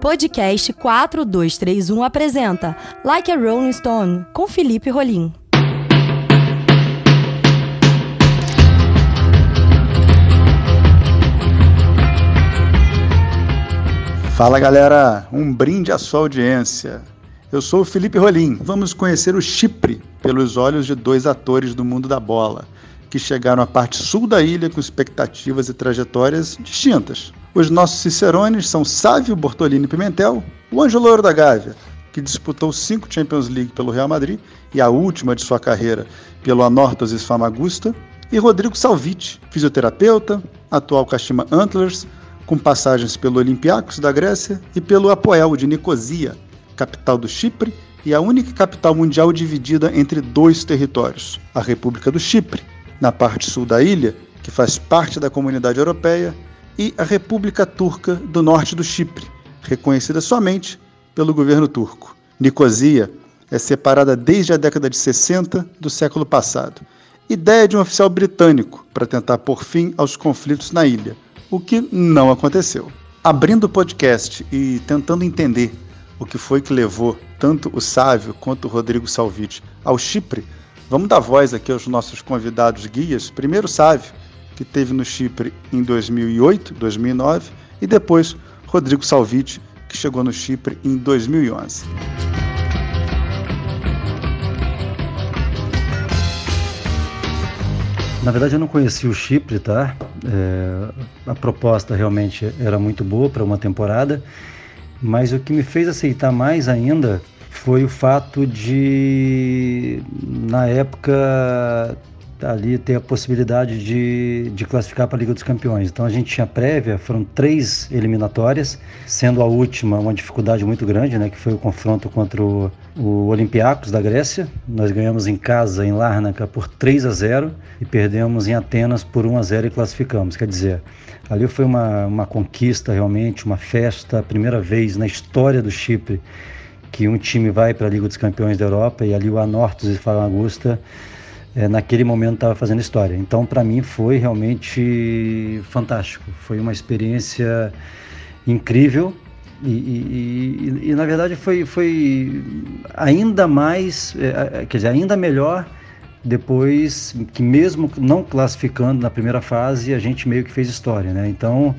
Podcast 4231 apresenta Like a Rolling Stone com Felipe Rolim. Fala galera, um brinde à sua audiência. Eu sou o Felipe Rolim. Vamos conhecer o Chipre pelos olhos de dois atores do mundo da bola, que chegaram à parte sul da ilha com expectativas e trajetórias distintas. Os nossos cicerones são Sávio Bortolini Pimentel, o Anjo Louro da Gávea, que disputou cinco Champions League pelo Real Madrid e a última de sua carreira pelo Anorthosis Famagusta, e Rodrigo Salviti, fisioterapeuta, atual Kashima Antlers, com passagens pelo Olympiacos da Grécia e pelo Apoel de Nicosia, capital do Chipre e a única capital mundial dividida entre dois territórios, a República do Chipre, na parte sul da ilha, que faz parte da comunidade europeia, e a República Turca do norte do Chipre, reconhecida somente pelo governo turco. Nicosia é separada desde a década de 60 do século passado. Ideia de um oficial britânico para tentar pôr fim aos conflitos na ilha o que não aconteceu. Abrindo o podcast e tentando entender o que foi que levou tanto o Sávio quanto o Rodrigo Salviti ao Chipre, vamos dar voz aqui aos nossos convidados guias. Primeiro Sávio, que teve no Chipre em 2008, 2009, e depois Rodrigo Salviti, que chegou no Chipre em 2011. Na verdade, eu não conhecia o Chipre, tá? É, a proposta realmente era muito boa para uma temporada, mas o que me fez aceitar mais ainda foi o fato de, na época, ali ter a possibilidade de, de classificar para a Liga dos Campeões. Então a gente tinha prévia, foram três eliminatórias, sendo a última uma dificuldade muito grande, né, que foi o confronto contra o, o Olympiacos da Grécia. Nós ganhamos em casa, em Larnaca, por 3 a 0 e perdemos em Atenas por 1 a 0 e classificamos. Quer dizer, ali foi uma, uma conquista realmente, uma festa, primeira vez na história do Chipre que um time vai para a Liga dos Campeões da Europa e ali o Anortos e Famagusta é, naquele momento estava fazendo história. Então, para mim, foi realmente fantástico. Foi uma experiência incrível e, e, e, e na verdade, foi, foi ainda mais, é, quer dizer, ainda melhor depois que mesmo não classificando na primeira fase, a gente meio que fez história, né? Então,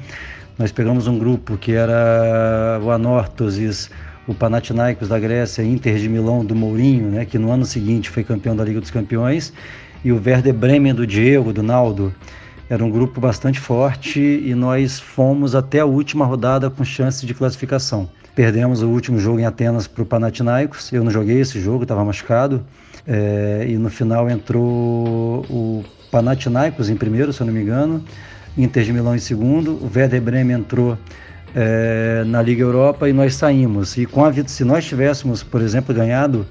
nós pegamos um grupo que era o Anorthosis, o Panathinaikos da Grécia, Inter de Milão do Mourinho, né, que no ano seguinte foi campeão da Liga dos Campeões, e o Werder Bremen do Diego, do Naldo. Era um grupo bastante forte e nós fomos até a última rodada com chances de classificação. Perdemos o último jogo em Atenas para o Panathinaikos. Eu não joguei esse jogo, estava machucado. É, e no final entrou o Panathinaikos em primeiro, se eu não me engano, Inter de Milão em segundo, o Werder Bremen entrou é, na Liga Europa e nós saímos. E com a se nós tivéssemos, por exemplo, ganhado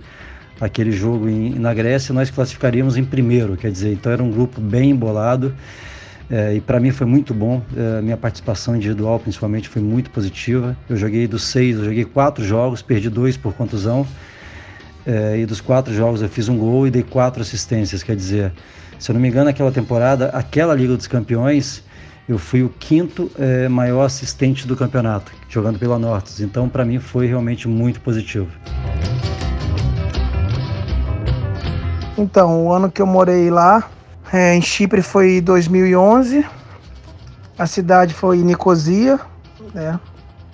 aquele jogo em, na Grécia, nós classificaríamos em primeiro. Quer dizer, então era um grupo bem embolado. É, e para mim foi muito bom. É, minha participação individual, principalmente, foi muito positiva. Eu joguei dos seis, eu joguei quatro jogos, perdi dois por contusão. É, e dos quatro jogos eu fiz um gol e dei quatro assistências. Quer dizer, se eu não me engano, aquela temporada, aquela Liga dos Campeões, eu fui o quinto é, maior assistente do campeonato, jogando pela Nortes. Então, para mim, foi realmente muito positivo. Então, o ano que eu morei lá, é, em Chipre, foi 2011. A cidade foi Nicosia, né?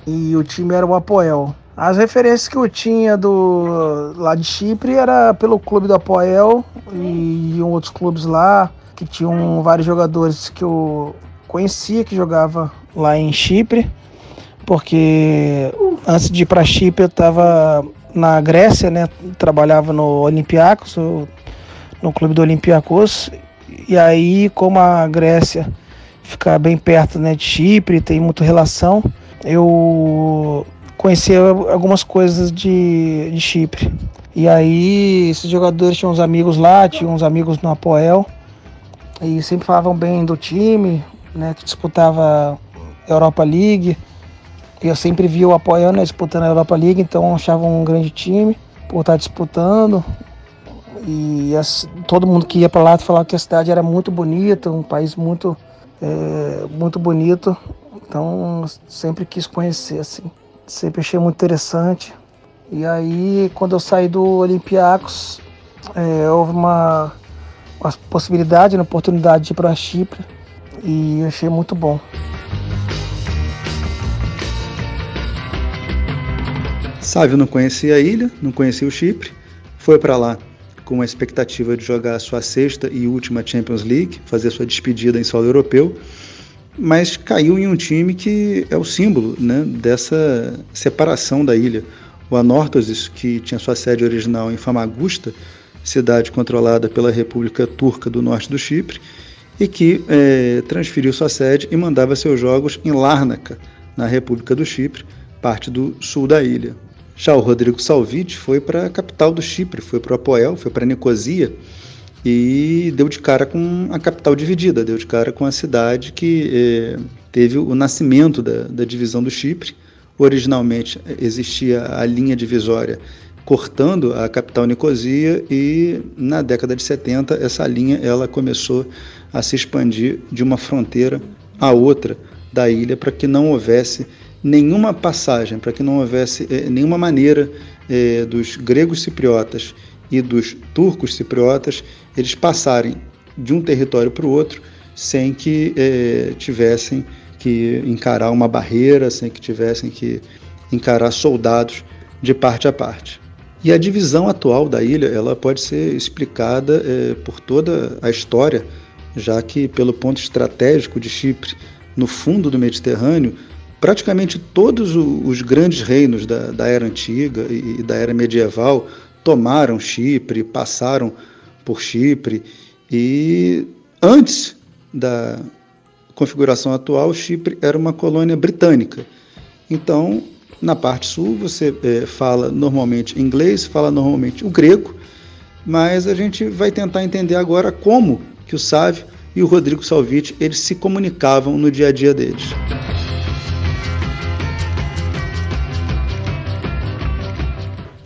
E o time era o Apoel. As referências que eu tinha do lá de Chipre era pelo clube do Apoel e outros clubes lá que tinham vários jogadores que eu conhecia que jogava lá em Chipre, porque antes de ir para Chipre eu estava na Grécia, né? Trabalhava no Olympiacos, no clube do Olympiacos. E aí, como a Grécia fica bem perto né, de Chipre, tem muita relação, eu conheci algumas coisas de, de Chipre. E aí, esses jogadores tinham uns amigos lá, tinham uns amigos no Apoel, e sempre falavam bem do time, né, que disputava Europa League. Eu sempre vi o apoiando, né, disputando a Europa League, então achava um grande time por estar disputando. E as, todo mundo que ia para lá falava que a cidade era muito bonita, um país muito, é, muito bonito. Então sempre quis conhecer assim. sempre achei muito interessante. E aí, quando eu saí do Olympiacos, é, houve uma, uma possibilidade, uma oportunidade de ir para Chipre e achei muito bom. Sávio não conhecia a ilha, não conhecia o Chipre, foi para lá com a expectativa de jogar a sua sexta e última Champions League, fazer sua despedida em solo europeu, mas caiu em um time que é o símbolo né, dessa separação da ilha. O Anorthosis, que tinha sua sede original em Famagusta, cidade controlada pela República Turca do Norte do Chipre, e que é, transferiu sua sede e mandava seus jogos em Larnaca, na República do Chipre, parte do sul da ilha. Já o Rodrigo Salviti foi para a capital do Chipre, foi para o Apoel, foi para Nicosia e deu de cara com a capital dividida, deu de cara com a cidade que eh, teve o nascimento da, da divisão do Chipre. Originalmente existia a linha divisória cortando a capital Nicosia e na década de 70 essa linha ela começou a se expandir de uma fronteira a outra da ilha para que não houvesse nenhuma passagem, para que não houvesse eh, nenhuma maneira eh, dos gregos cipriotas e dos turcos cipriotas eles passarem de um território para o outro sem que eh, tivessem que encarar uma barreira, sem que tivessem que encarar soldados de parte a parte. E a divisão atual da ilha ela pode ser explicada eh, por toda a história, já que pelo ponto estratégico de Chipre, no fundo do Mediterrâneo, praticamente todos os grandes reinos da, da era antiga e da era medieval tomaram Chipre, passaram por Chipre e antes da configuração atual, Chipre era uma colônia britânica. Então, na parte sul, você é, fala normalmente inglês, fala normalmente o grego, mas a gente vai tentar entender agora como que o Sávio e o Rodrigo Salviti eles se comunicavam no dia a dia deles.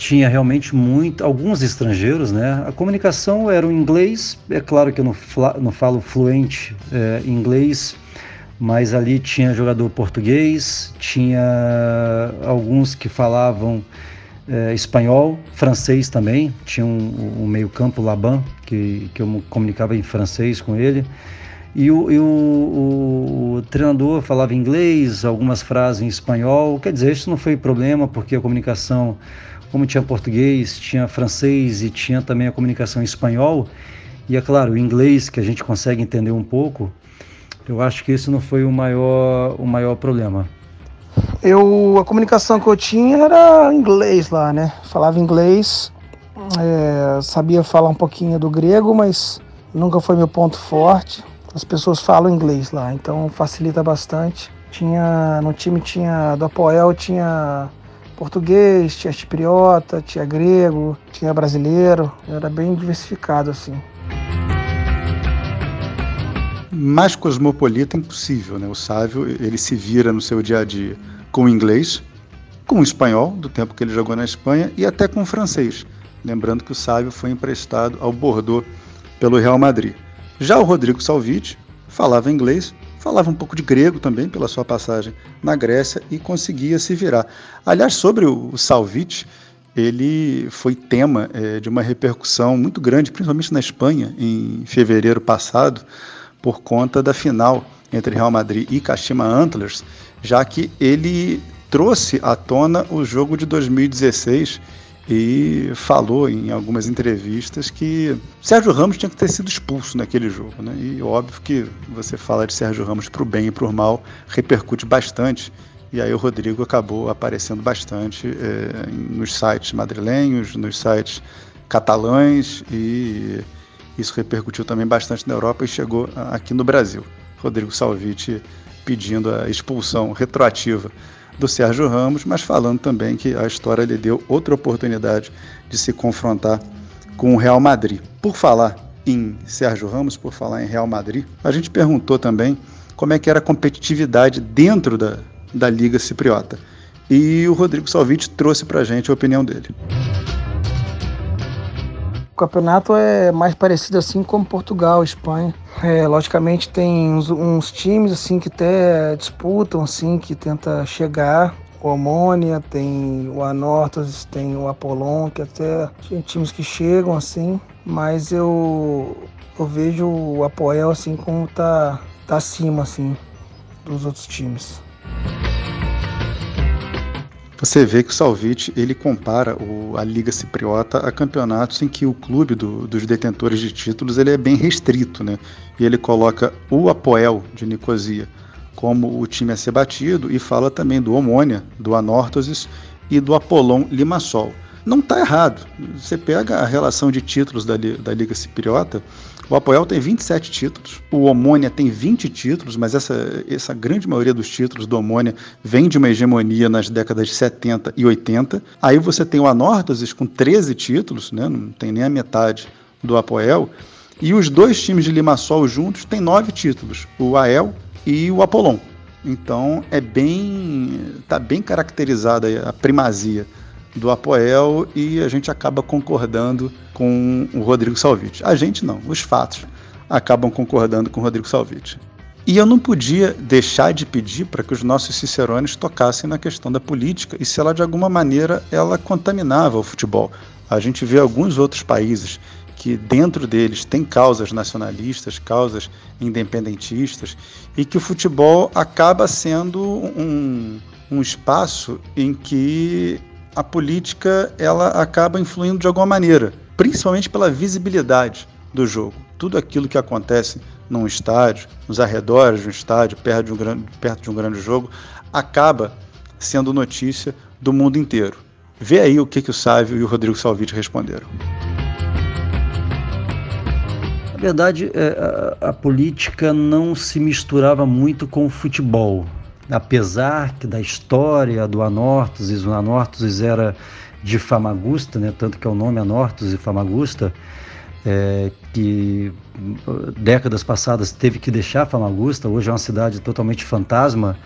tinha realmente muito, alguns estrangeiros, né? A comunicação era o inglês, é claro que eu não, não falo fluente é, inglês, mas ali tinha jogador português, tinha alguns que falavam é, espanhol, francês também, tinha um, um meio-campo Laban, que, que eu comunicava em francês com ele. E, o, e o, o, o, treinador falava inglês, algumas frases em espanhol. Quer dizer, isso não foi problema, porque a comunicação como tinha português, tinha francês e tinha também a comunicação em espanhol, e é claro, o inglês que a gente consegue entender um pouco, eu acho que isso não foi o maior, o maior problema. Eu, a comunicação que eu tinha era inglês lá, né? Falava inglês, é, sabia falar um pouquinho do grego, mas nunca foi meu ponto forte. As pessoas falam inglês lá, então facilita bastante. Tinha no time tinha do Apoel tinha português, tinha chipriota, tinha grego, tinha brasileiro, era bem diversificado assim. Mais cosmopolita impossível, né? O Sávio, ele se vira no seu dia a dia com o inglês, com o espanhol, do tempo que ele jogou na Espanha, e até com o francês. Lembrando que o Sávio foi emprestado ao Bordeaux pelo Real Madrid. Já o Rodrigo Salviti falava inglês, falava um pouco de grego também pela sua passagem na Grécia e conseguia se virar. Aliás, sobre o Salviti, ele foi tema é, de uma repercussão muito grande, principalmente na Espanha, em fevereiro passado, por conta da final entre Real Madrid e Kashima Antlers, já que ele trouxe à tona o jogo de 2016 e falou em algumas entrevistas que Sérgio Ramos tinha que ter sido expulso naquele jogo. Né? E óbvio que você fala de Sérgio Ramos para o bem e para o mal repercute bastante. E aí o Rodrigo acabou aparecendo bastante é, nos sites madrilenhos, nos sites catalães e isso repercutiu também bastante na Europa e chegou aqui no Brasil. Rodrigo Salviti pedindo a expulsão retroativa do Sérgio Ramos, mas falando também que a história lhe deu outra oportunidade de se confrontar com o Real Madrid. Por falar em Sérgio Ramos, por falar em Real Madrid, a gente perguntou também como é que era a competitividade dentro da, da Liga Cipriota. E o Rodrigo Salviti trouxe para a gente a opinião dele. O campeonato é mais parecido assim como Portugal, Espanha. É, logicamente tem uns, uns, times assim que até disputam assim, que tenta chegar. o Omônia, tem o Anortos, tem o Apolon, que até tem times que chegam assim, mas eu, eu vejo o Apoel assim como tá, tá acima assim dos outros times. Você vê que o Salvite ele compara o, a Liga Cipriota a campeonatos em que o clube do, dos detentores de títulos ele é bem restrito, né? E ele coloca o Apoel de Nicosia como o time a ser batido e fala também do Omônia, do Anorthosis e do Apolon Limassol. Não está errado. Você pega a relação de títulos da, da Liga Cipriota, o Apoel tem 27 títulos, o Omônia tem 20 títulos, mas essa, essa grande maioria dos títulos do Omônia vem de uma hegemonia nas décadas de 70 e 80. Aí você tem o Anorthosis com 13 títulos, né? não tem nem a metade do Apoel. E os dois times de Limassol juntos têm nove títulos, o AEL e o Apolon. Então é bem, tá bem caracterizada a primazia do Apoel e a gente acaba concordando com o Rodrigo Salviti. A gente não, os fatos acabam concordando com o Rodrigo Salviti. E eu não podia deixar de pedir para que os nossos cicerones tocassem na questão da política e se ela de alguma maneira ela contaminava o futebol. A gente vê alguns outros países que dentro deles tem causas nacionalistas, causas independentistas e que o futebol acaba sendo um, um espaço em que a política ela acaba influindo de alguma maneira, principalmente pela visibilidade do jogo. Tudo aquilo que acontece num estádio, nos arredores de um estádio, perto de um grande, perto de um grande jogo, acaba sendo notícia do mundo inteiro. Vê aí o que, que o Sávio e o Rodrigo Salviti responderam. Na verdade, é, a, política não se misturava muito com o futebol apesar que da história do Anortosis, o Anortosis era de Famagusta, né, tanto que é o nome Anortosis e Famagusta, é, que décadas passadas teve que deixar Famagusta, hoje é uma cidade totalmente fantasma,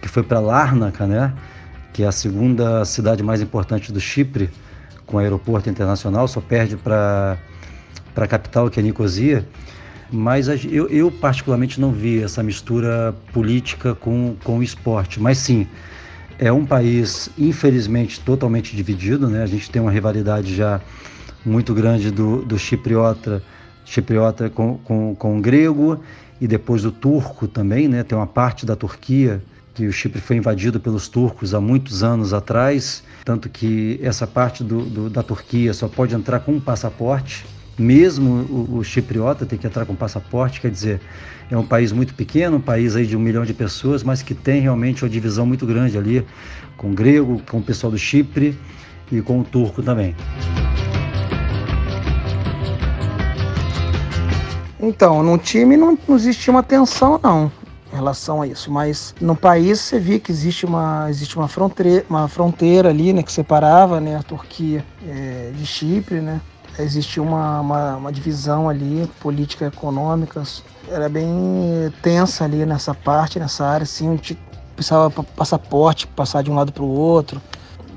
que foi para Larnaca, né, que é a segunda cidade mais importante do Chipre, com aeroporto internacional, só perde para a capital, que é Nicosia mas eu, eu, particularmente não vi essa mistura política com, com o esporte. Mas sim, é um país, infelizmente, totalmente dividido. Né? A gente tem uma rivalidade já muito grande do, do chipriota, chipriota com, com, com o grego e depois do turco também. Né? Tem uma parte da Turquia que o Chipre foi invadido pelos turcos há muitos anos atrás, tanto que essa parte do, do, da Turquia só pode entrar com um passaporte mesmo o, o, chipriota tem que entrar com passaporte, quer dizer, é um país muito pequeno, um país aí de um milhão de pessoas, mas que tem realmente uma divisão muito grande ali com grego, com o pessoal do Chipre e com o turco também. Então, no time não, não uma tensão não em relação a isso, mas no país você via que existe uma, existe uma, fronteira, uma fronteira ali, né, que separava, né, a Turquia é, de Chipre, né, existia uma, uma, uma, divisão ali, política econômica, era bem tensa ali nessa parte, nessa área, assim, onde precisava passaporte, passar de um lado para o outro.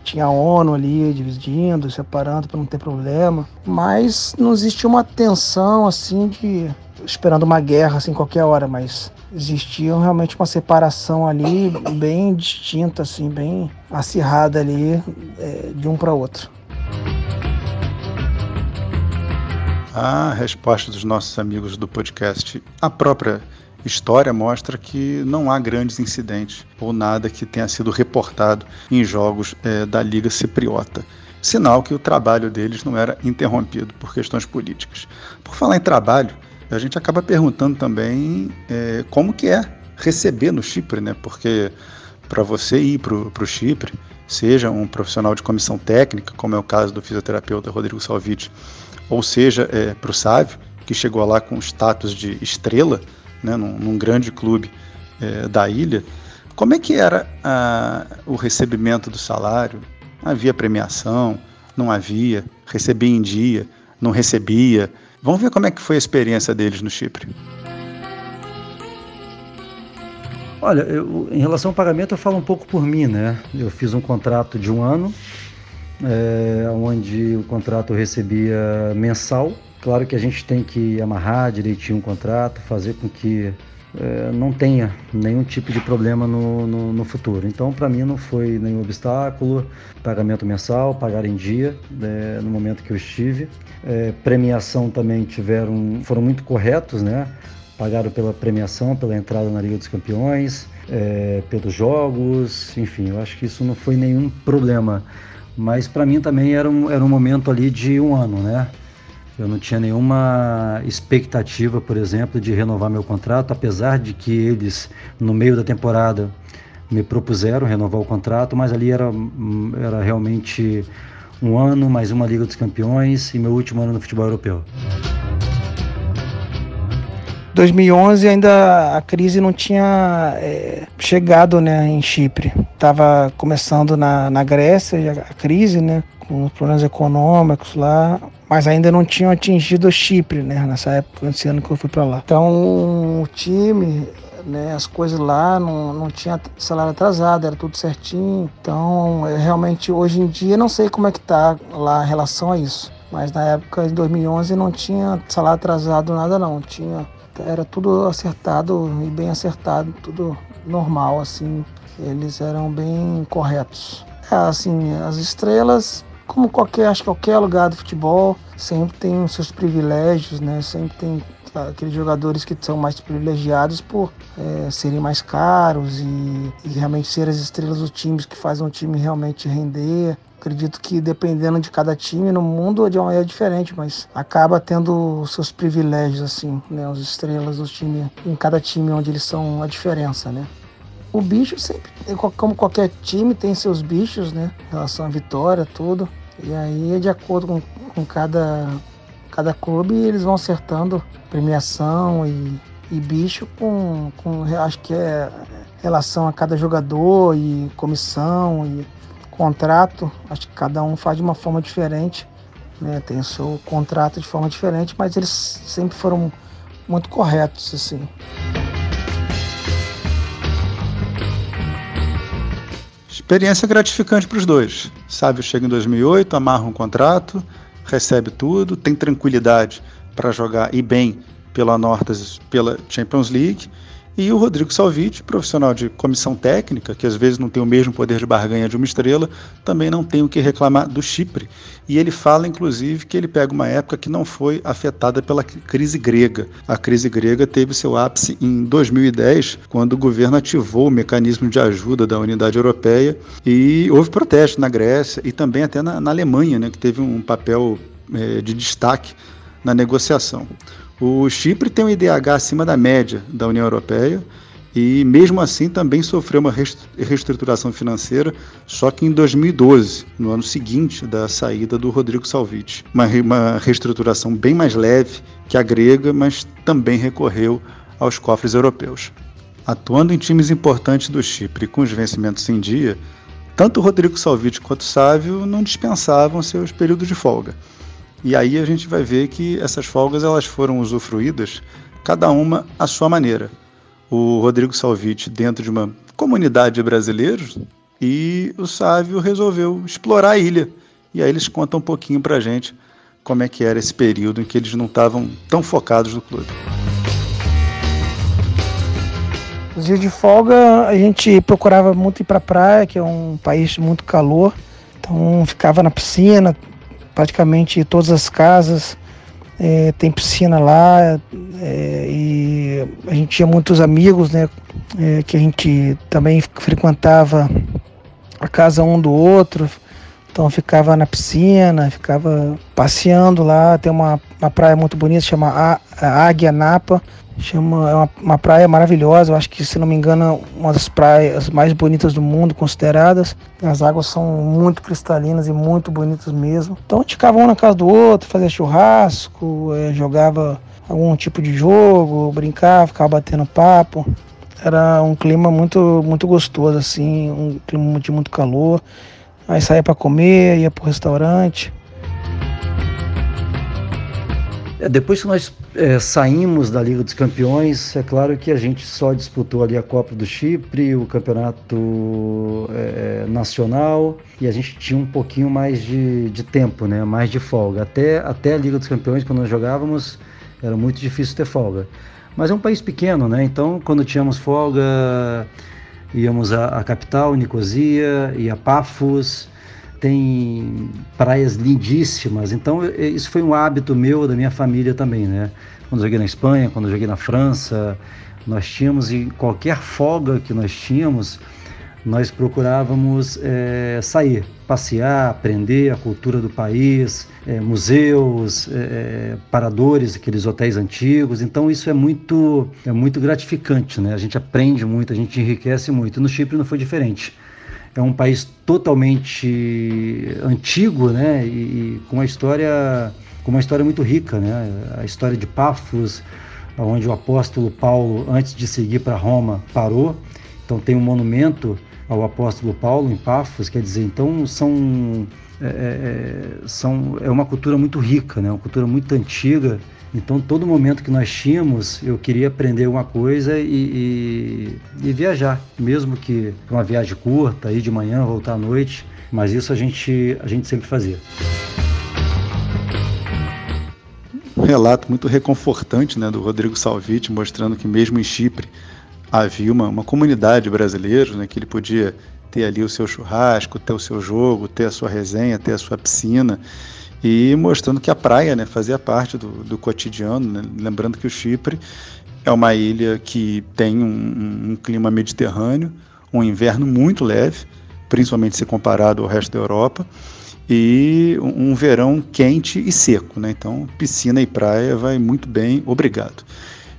Tinha a ONU ali dividindo, separando para não ter problema. Mas não existia uma tensão assim de esperando uma guerra assim qualquer hora, mas existia realmente uma separação ali bem distinta, assim, bem acirrada ali é, de um para outro. A resposta dos nossos amigos do podcast, a própria história mostra que não há grandes incidentes ou nada que tenha sido reportado em jogos é, da Liga Cipriota. Sinal que o trabalho deles não era interrompido por questões políticas. Por falar em trabalho, a gente acaba perguntando também é, como que é receber no Chipre, né? Porque para você ir para o Chipre, seja um profissional de comissão técnica, como é o caso do fisioterapeuta Rodrigo Salviti, ou seja, é, para o Sávio, que chegou lá com status de estrela, né, num, num grande clube é, da ilha, como é que era a, o recebimento do salário? Havia premiação? Não havia? Recebia em dia? Não recebia? Vamos ver como é que foi a experiência deles no Chipre. Olha, eu, em relação ao pagamento, eu falo um pouco por mim, né? Eu fiz um contrato de um ano é, onde o contrato recebia mensal. Claro que a gente tem que amarrar direitinho o contrato, fazer com que é, não tenha nenhum tipo de problema no, no, no futuro. Então, para mim, não foi nenhum obstáculo. Pagamento mensal, pagar em dia é, no momento que eu estive. É, premiação também tiveram, foram muito corretos, né? Pagaram pela premiação, pela entrada na Liga dos Campeões, é, pelos jogos, enfim, eu acho que isso não foi nenhum problema. Mas para mim também era um, era um momento ali de um ano, né? Eu não tinha nenhuma expectativa, por exemplo, de renovar meu contrato, apesar de que eles, no meio da temporada, me propuseram renovar o contrato, mas ali era, era realmente um ano, mais uma Liga dos Campeões e meu último ano no futebol europeu. 2011 ainda a crise não tinha é, chegado né, em Chipre. Estava começando na, na Grécia a crise, né, com os problemas econômicos lá, mas ainda não tinham atingido Chipre, né, nessa época, nesse ano que eu fui para lá. Então o time, né, as coisas lá não, não tinha salário atrasado, era tudo certinho. Então realmente hoje em dia não sei como é que tá lá em relação a isso. Mas na época de 2011 não tinha salário atrasado nada não, tinha era tudo acertado e bem acertado, tudo normal, assim. Eles eram bem corretos. É, assim, as estrelas, como qualquer, acho que qualquer lugar do futebol, sempre tem os seus privilégios, né? Sempre tem aqueles jogadores que são mais privilegiados por é, serem mais caros e, e, realmente ser as estrelas dos times que fazem o time realmente render. Acredito que dependendo de cada time no mundo de uma maneira diferente, mas acaba tendo seus privilégios assim, né? As estrelas dos times em cada time onde eles são a diferença, né? O bicho sempre, como qualquer time, tem seus bichos, né? Em relação à vitória, tudo. E aí, de acordo com, com cada, cada clube, eles vão acertando premiação e, e bicho com, com, acho que é relação a cada jogador e comissão e contrato, acho que cada um faz de uma forma diferente, né? tem o seu contrato de forma diferente, mas eles sempre foram muito corretos, assim. Experiência gratificante para os dois. Sávio chega em 2008, amarra um contrato, recebe tudo, tem tranquilidade para jogar e bem pela Nortas, pela Champions League e o Rodrigo Salviti, profissional de comissão técnica, que às vezes não tem o mesmo poder de barganha de uma estrela, também não tem o que reclamar do Chipre. E ele fala, inclusive, que ele pega uma época que não foi afetada pela crise grega. A crise grega teve seu ápice em 2010, quando o governo ativou o mecanismo de ajuda da Unidade Europeia e houve protesto na Grécia e também até na, na Alemanha, né, que teve um papel é, de destaque na negociação. O Chipre tem um IDH acima da média da União Europeia e, mesmo assim, também sofreu uma reestruturação financeira, só que em 2012, no ano seguinte da saída do Rodrigo Salviti. Uma, uma reestruturação bem mais leve que a grega, mas também recorreu aos cofres europeus. Atuando em times importantes do Chipre com os vencimentos em dia, tanto Rodrigo Salviti quanto Sávio não dispensavam seus períodos de folga. E aí a gente vai ver que essas folgas elas foram usufruídas, cada uma à sua maneira. O Rodrigo Salviti dentro de uma comunidade de brasileiros e o Sávio resolveu explorar a ilha. E aí eles contam um pouquinho pra gente como é que era esse período em que eles não estavam tão focados no clube. Os dias de folga a gente procurava muito ir para praia, que é um país muito calor. Então ficava na piscina, praticamente todas as casas é, tem piscina lá é, e a gente tinha muitos amigos, né? É, que a gente também frequentava a casa um do outro. Então ficava na piscina, ficava passeando lá. Tem uma, uma praia muito bonita, chama Águia Napa. Chama, é uma, uma, praia maravilhosa, eu acho que, se não me engano, uma das praias mais bonitas do mundo, consideradas. As águas são muito cristalinas e muito bonitas mesmo. Então a gente ficava um na casa do outro, fazia churrasco, é, jogava algum tipo de jogo, brincava, ficava batendo papo. Era um clima muito, muito gostoso, assim, um clima de muito calor. Aí saía para comer, ia pro restaurante. Depois que nós é, saímos da Liga dos Campeões, é claro que a gente só disputou ali a Copa do Chipre, o campeonato é, nacional, e a gente tinha um pouquinho mais de, de tempo, né? mais de folga. Até, até a Liga dos Campeões, quando nós jogávamos, era muito difícil ter folga. Mas é um país pequeno, né? Então, quando tínhamos folga, íamos à, à capital, Nicosia, e a Pafos, tem praias lindíssimas. Então, isso foi um hábito meu, da minha família também, né? Quando eu joguei na Espanha, quando eu joguei na França, nós tínhamos, e qualquer folga que nós tínhamos, nós procurávamos é, sair, passear, aprender a cultura do país, é, museus, é, paradores, aqueles hotéis antigos. Então isso é muito, é muito gratificante, né? A gente aprende muito, a gente enriquece muito. No Chipre não foi diferente. É um país totalmente antigo, né? E, e com uma história, com uma história muito rica, né? A história de Pafos, onde o apóstolo Paulo, antes de seguir para Roma, parou. Então tem um monumento ao apóstolo Paulo em Pafos, quer dizer, então são é, é, é, são é uma cultura muito rica, né? Uma cultura muito antiga. Então todo momento que nós tínhamos, eu queria aprender uma coisa e, e, e viajar, mesmo que uma viagem curta, ir de manhã, voltar à noite. Mas isso a gente a gente sempre fazia. Um relato muito reconfortante, né, do Rodrigo Salviti, mostrando que mesmo em Chipre havia uma, uma comunidade brasileira, né, que ele podia ter ali o seu churrasco, ter o seu jogo, ter a sua resenha, ter a sua piscina, e mostrando que a praia né, fazia parte do, do cotidiano, né, lembrando que o Chipre é uma ilha que tem um, um clima mediterrâneo, um inverno muito leve, principalmente se comparado ao resto da Europa, e um verão quente e seco, né? Então, piscina e praia vai muito bem, obrigado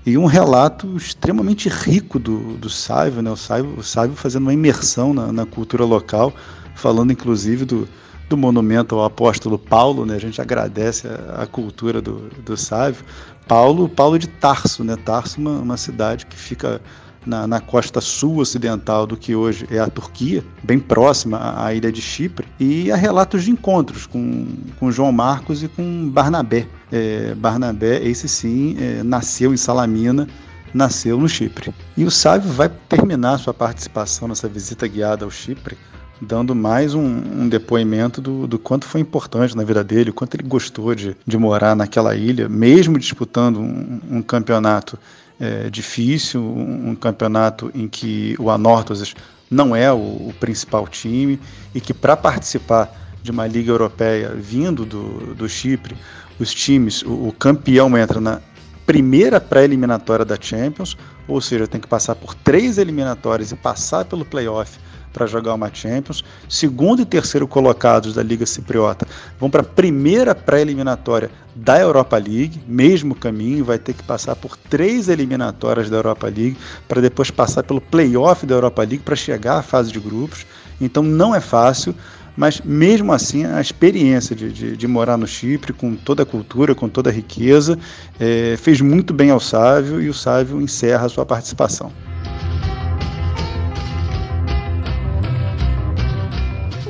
e um relato extremamente rico do, do Saivo, né? o, Saivo, o Saivo fazendo uma imersão na, na cultura local, falando inclusive do, do monumento ao apóstolo Paulo, né? A gente agradece a, a cultura do, do Sávio. Paulo, Paulo de Tarso, né? Tarso, uma, uma cidade que fica na, na, costa sul ocidental do que hoje é a Turquia, bem próxima à, à ilha de Chipre, e há relatos de encontros com, com João Marcos e com Barnabé. É, Barnabé, esse sim, é, nasceu em Salamina, nasceu no Chipre. E o Sávio vai terminar sua participação nessa visita guiada ao Chipre dando mais um, um depoimento do, do, quanto foi importante na vida dele, o quanto ele gostou de, de morar naquela ilha, mesmo disputando um, um campeonato é, difícil, um, um, campeonato em que o Anorthosis não é o, o principal time e que para participar de uma liga europeia vindo do, do Chipre, os times, o, o campeão entra na primeira pré-eliminatória da Champions, ou seja, tem que passar por três eliminatórias e passar pelo playoff para jogar uma Champions. Segundo e terceiro colocados da Liga Cipriota vão para a primeira pré-eliminatória da Europa League, mesmo caminho, vai ter que passar por três eliminatórias da Europa League para depois passar pelo playoff da Europa League para chegar à fase de grupos. Então não é fácil, mas mesmo assim a experiência de, de, de morar no Chipre, com toda a cultura, com toda a riqueza, é, fez muito bem ao Sávio e o Sávio encerra a sua participação.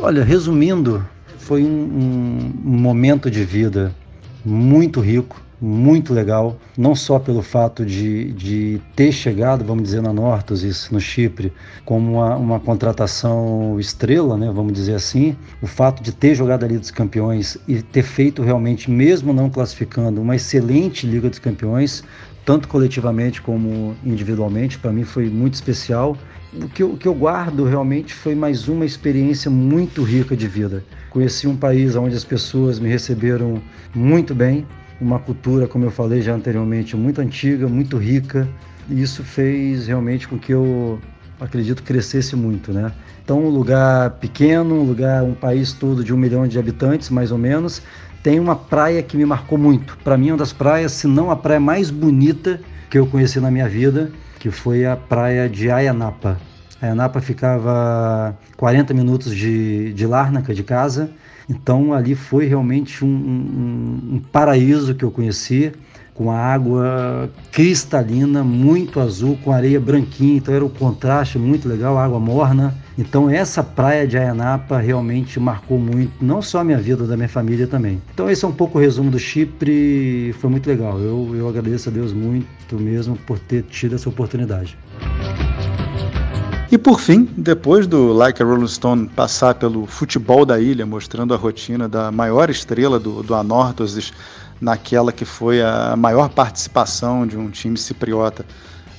Olha, resumindo, foi um, um, momento de vida muito rico, muito legal, não só pelo fato de, de ter chegado, vamos dizer, na Nortosis, no Chipre, como uma, uma contratação estrela, né, vamos dizer assim, o fato de ter jogado a Liga dos Campeões e ter feito realmente, mesmo não classificando, uma excelente Liga dos Campeões, tanto coletivamente como individualmente, para mim foi muito especial o que, eu, o que eu guardo realmente foi mais uma experiência muito rica de vida. Conheci um país onde as pessoas me receberam muito bem, uma cultura, como eu falei já anteriormente, muito antiga, muito rica, e isso fez realmente com que eu acredito crescesse muito, né? Então, um lugar pequeno, um lugar, um país todo de um milhão de habitantes, mais ou menos, tem uma praia que me marcou muito. Para mim, é uma das praias, se não a praia mais bonita que eu conheci na minha vida, que foi a praia de Ayanapa. Ayanapa ficava 40 minutos de, de Larnaca, de casa, então ali foi realmente um, um, um paraíso que eu conheci, com a água cristalina, muito azul, com areia branquinha, então era o um contraste muito legal, água morna. Então essa praia de Ayanapa realmente marcou muito, não só a minha vida, da minha família também. Então esse é um pouco o resumo do Chipre, foi muito legal. Eu, eu agradeço a Deus muito mesmo por ter tido essa oportunidade. E por fim, depois do Like a Rolling Stone passar pelo futebol da ilha, mostrando a rotina da maior estrela do, do Anorthosis naquela que foi a maior participação de um time cipriota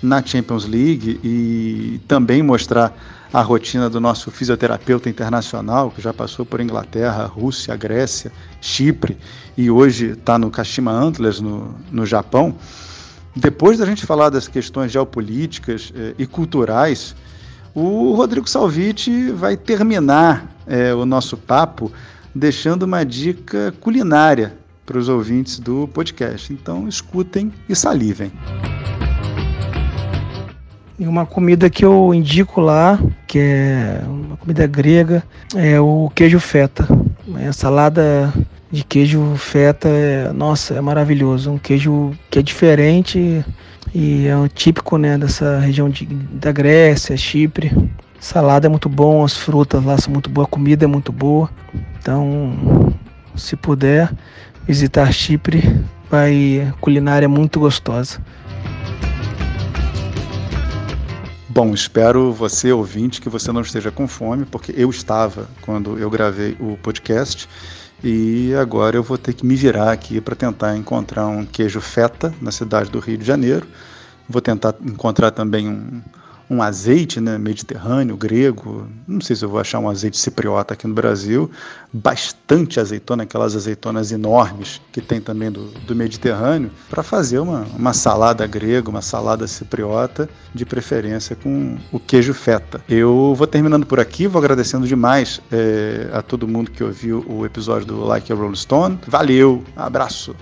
na Champions League e também mostrar a rotina do nosso fisioterapeuta internacional, que já passou por Inglaterra, Rússia, Grécia, Chipre e hoje está no Kashima Antlers, no, no Japão. Depois da gente falar das questões geopolíticas eh, e culturais, o Rodrigo Salviti vai terminar eh, o nosso papo deixando uma dica culinária para os ouvintes do podcast. Então escutem e salivem. E uma comida que eu indico lá, que é uma comida grega, é o queijo feta. É salada de queijo feta, é, nossa, é maravilhoso. Um queijo que é diferente e é um típico né, dessa região de, da Grécia, Chipre. Salada é muito bom, as frutas lá são muito boas, a comida é muito boa. Então, se puder visitar Chipre, vai culinária muito gostosa. Bom, espero você, ouvinte, que você não esteja com fome, porque eu estava quando eu gravei o podcast e agora eu vou ter que me virar aqui para tentar encontrar um queijo feta na cidade do Rio de Janeiro. Vou tentar encontrar também um, um azeite né, mediterrâneo, grego. Não sei se eu vou achar um azeite cipriota aqui no Brasil. Bastante azeitona, aquelas azeitonas enormes que tem também do, do Mediterrâneo, para fazer uma, uma salada grega, uma salada cipriota, de preferência com o queijo feta. Eu vou terminando por aqui, vou agradecendo demais é, a todo mundo que ouviu o episódio do Like a Rolling Stone. Valeu, abraço!